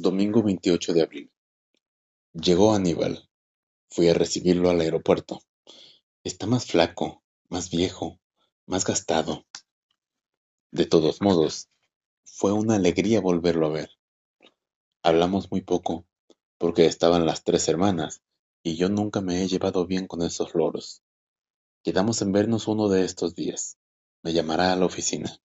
Domingo veintiocho de abril. Llegó Aníbal. Fui a recibirlo al aeropuerto. Está más flaco, más viejo, más gastado. De todos modos, fue una alegría volverlo a ver. Hablamos muy poco, porque estaban las tres hermanas, y yo nunca me he llevado bien con esos loros. Quedamos en vernos uno de estos días. Me llamará a la oficina.